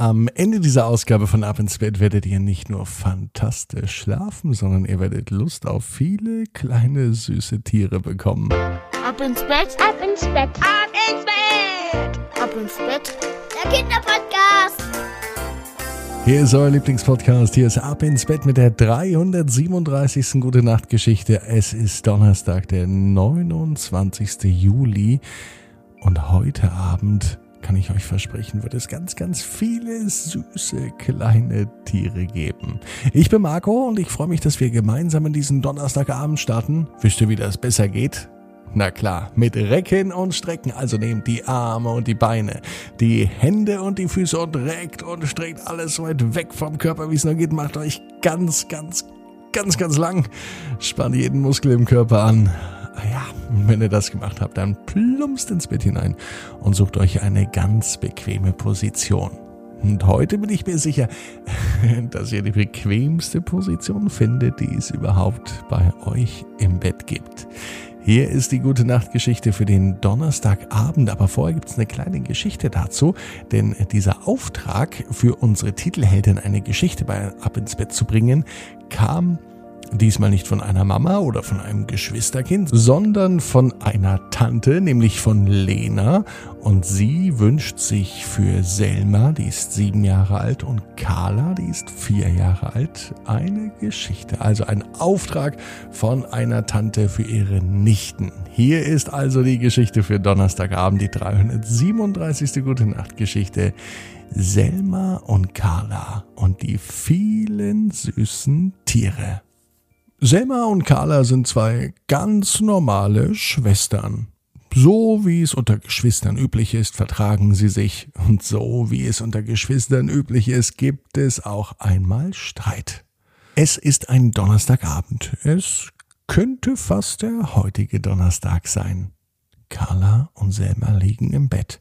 Am Ende dieser Ausgabe von Ab ins Bett werdet ihr nicht nur fantastisch schlafen, sondern ihr werdet Lust auf viele kleine süße Tiere bekommen. Ab ins Bett, ab ins Bett, ab ins Bett, ab ins Bett. Der Kinderpodcast. Hier ist euer Lieblingspodcast. Hier ist Ab ins Bett mit der 337. Gute Nacht Geschichte. Es ist Donnerstag, der 29. Juli. Und heute Abend kann ich euch versprechen, wird es ganz, ganz viele süße kleine Tiere geben. Ich bin Marco und ich freue mich, dass wir gemeinsam in diesen Donnerstagabend starten. Wisst ihr, wie das besser geht? Na klar, mit Recken und Strecken. Also nehmt die Arme und die Beine, die Hände und die Füße und reckt und streckt alles so weit weg vom Körper, wie es nur geht. Macht euch ganz, ganz, ganz, ganz lang. Spannt jeden Muskel im Körper an. Ah ja, wenn ihr das gemacht habt, dann plumpst ins Bett hinein und sucht euch eine ganz bequeme Position. Und heute bin ich mir sicher, dass ihr die bequemste Position findet, die es überhaupt bei euch im Bett gibt. Hier ist die gute Nachtgeschichte für den Donnerstagabend, aber vorher gibt es eine kleine Geschichte dazu, denn dieser Auftrag für unsere Titelheldin eine Geschichte bei Ab ins Bett zu bringen, kam Diesmal nicht von einer Mama oder von einem Geschwisterkind, sondern von einer Tante, nämlich von Lena. Und sie wünscht sich für Selma, die ist sieben Jahre alt, und Carla, die ist vier Jahre alt, eine Geschichte. Also ein Auftrag von einer Tante für ihre Nichten. Hier ist also die Geschichte für Donnerstagabend, die 337. Gute Nacht Geschichte. Selma und Carla und die vielen süßen Tiere. Selma und Carla sind zwei ganz normale Schwestern. So wie es unter Geschwistern üblich ist, vertragen sie sich, und so wie es unter Geschwistern üblich ist, gibt es auch einmal Streit. Es ist ein Donnerstagabend. Es könnte fast der heutige Donnerstag sein. Carla und Selma liegen im Bett.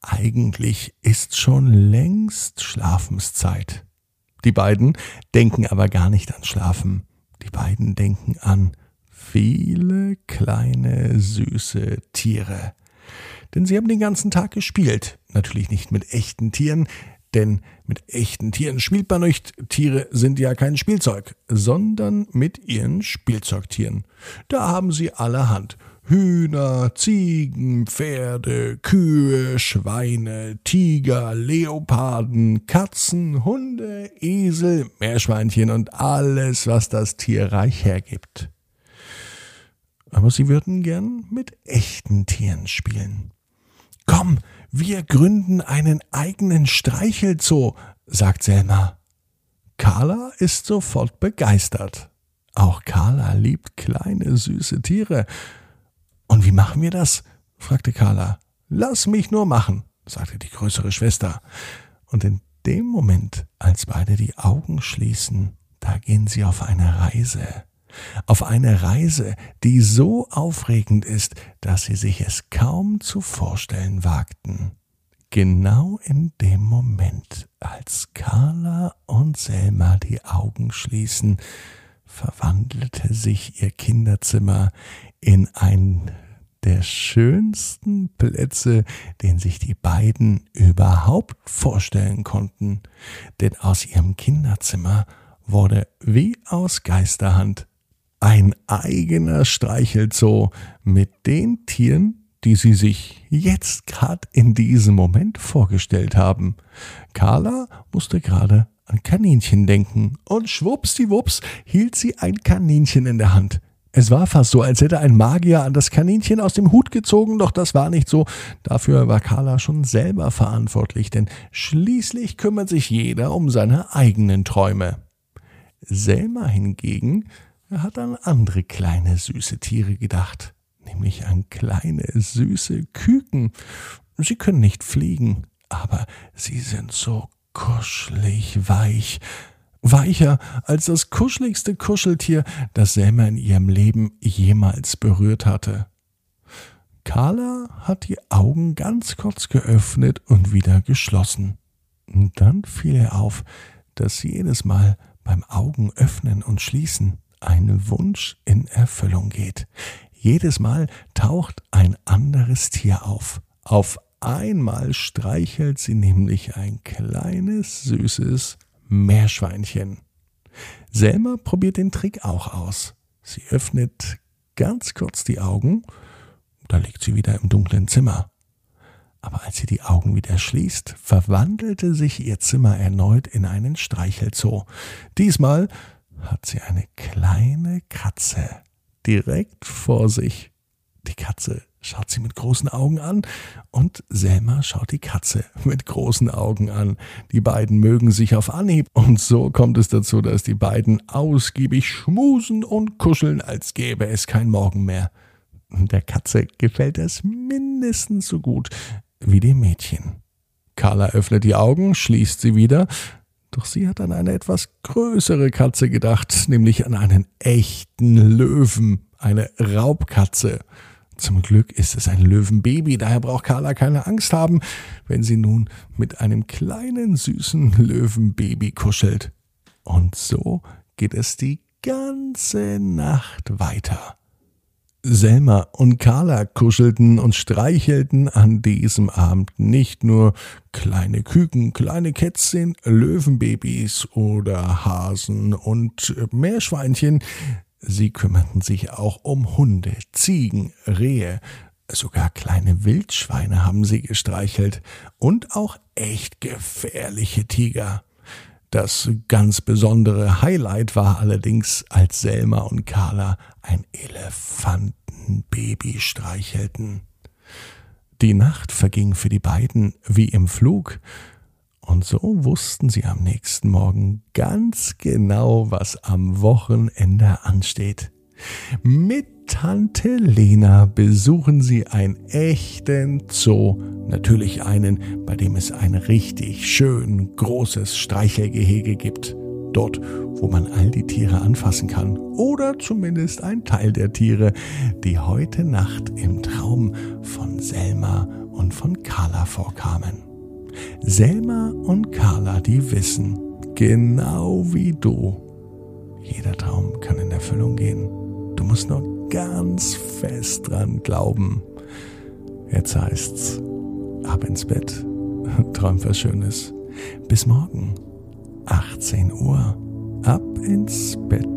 Eigentlich ist schon längst Schlafenszeit. Die beiden denken aber gar nicht an Schlafen. Die beiden denken an viele kleine süße Tiere. Denn sie haben den ganzen Tag gespielt. Natürlich nicht mit echten Tieren, denn mit echten Tieren spielt man nicht. Tiere sind ja kein Spielzeug, sondern mit ihren Spielzeugtieren. Da haben sie allerhand. Hühner, Ziegen, Pferde, Kühe, Schweine, Tiger, Leoparden, Katzen, Hunde, Esel, Meerschweinchen und alles, was das Tierreich hergibt. Aber sie würden gern mit echten Tieren spielen. Wir gründen einen eigenen Streichelzoo, sagt Selma. Carla ist sofort begeistert. Auch Carla liebt kleine süße Tiere und wie machen wir das? fragte Carla. Lass mich nur machen, sagte die größere Schwester. Und in dem Moment, als beide die Augen schließen, da gehen sie auf eine Reise. Auf eine Reise, die so aufregend ist, dass sie sich es kaum zu vorstellen wagten. Genau in dem Moment, als Carla und Selma die Augen schließen, verwandelte sich ihr Kinderzimmer in ein der schönsten Plätze, den sich die beiden überhaupt vorstellen konnten, denn aus ihrem Kinderzimmer wurde wie aus Geisterhand ein eigener Streichelzoo mit den Tieren, die sie sich jetzt gerade in diesem Moment vorgestellt haben. Carla musste gerade an Kaninchen denken und schwuppsdiwupps hielt sie ein Kaninchen in der Hand. Es war fast so, als hätte ein Magier an das Kaninchen aus dem Hut gezogen, doch das war nicht so. Dafür war Carla schon selber verantwortlich, denn schließlich kümmert sich jeder um seine eigenen Träume. Selma hingegen hat an andere kleine süße Tiere gedacht, nämlich an kleine süße Küken. Sie können nicht fliegen, aber sie sind so kuschelig weich, weicher als das kuscheligste Kuscheltier, das Selma in ihrem Leben jemals berührt hatte. Carla hat die Augen ganz kurz geöffnet und wieder geschlossen. Und dann fiel ihr auf, dass jedes Mal beim Augen öffnen und schließen ein Wunsch in Erfüllung geht. Jedes Mal taucht ein anderes Tier auf, auf einmal streichelt sie nämlich ein kleines, süßes Meerschweinchen. Selma probiert den Trick auch aus. Sie öffnet ganz kurz die Augen, da liegt sie wieder im dunklen Zimmer. Aber als sie die Augen wieder schließt, verwandelte sich ihr Zimmer erneut in einen Streichelzoo. Diesmal hat sie eine kleine Katze direkt vor sich. Die Katze schaut sie mit großen Augen an und Selma schaut die Katze mit großen Augen an. Die beiden mögen sich auf Anhieb und so kommt es dazu, dass die beiden ausgiebig schmusen und kuscheln, als gäbe es kein Morgen mehr. Der Katze gefällt es mindestens so gut wie dem Mädchen. Carla öffnet die Augen, schließt sie wieder, doch sie hat an eine etwas größere Katze gedacht, nämlich an einen echten Löwen, eine Raubkatze. Zum Glück ist es ein Löwenbaby, daher braucht Carla keine Angst haben, wenn sie nun mit einem kleinen süßen Löwenbaby kuschelt. Und so geht es die ganze Nacht weiter. Selma und Carla kuschelten und streichelten an diesem Abend nicht nur kleine Küken, kleine Kätzchen, Löwenbabys oder Hasen und Meerschweinchen, sie kümmerten sich auch um Hunde, Ziegen, Rehe, sogar kleine Wildschweine haben sie gestreichelt. Und auch echt gefährliche Tiger. Das ganz besondere Highlight war allerdings, als Selma und Carla ein Elefantenbaby streichelten. Die Nacht verging für die beiden wie im Flug, und so wussten sie am nächsten Morgen ganz genau, was am Wochenende ansteht. Mit Tante Lena besuchen sie einen echten Zoo, natürlich einen, bei dem es ein richtig schön großes Streichelgehege gibt. Dort, wo man all die Tiere anfassen kann. Oder zumindest ein Teil der Tiere, die heute Nacht im Traum von Selma und von Carla vorkamen. Selma und Carla, die wissen, genau wie du, jeder Traum kann in Erfüllung gehen. Du musst nur ganz fest dran glauben. Jetzt heißt's, ab ins Bett, träum was Schönes. Bis morgen, 18 Uhr, ab ins Bett.net.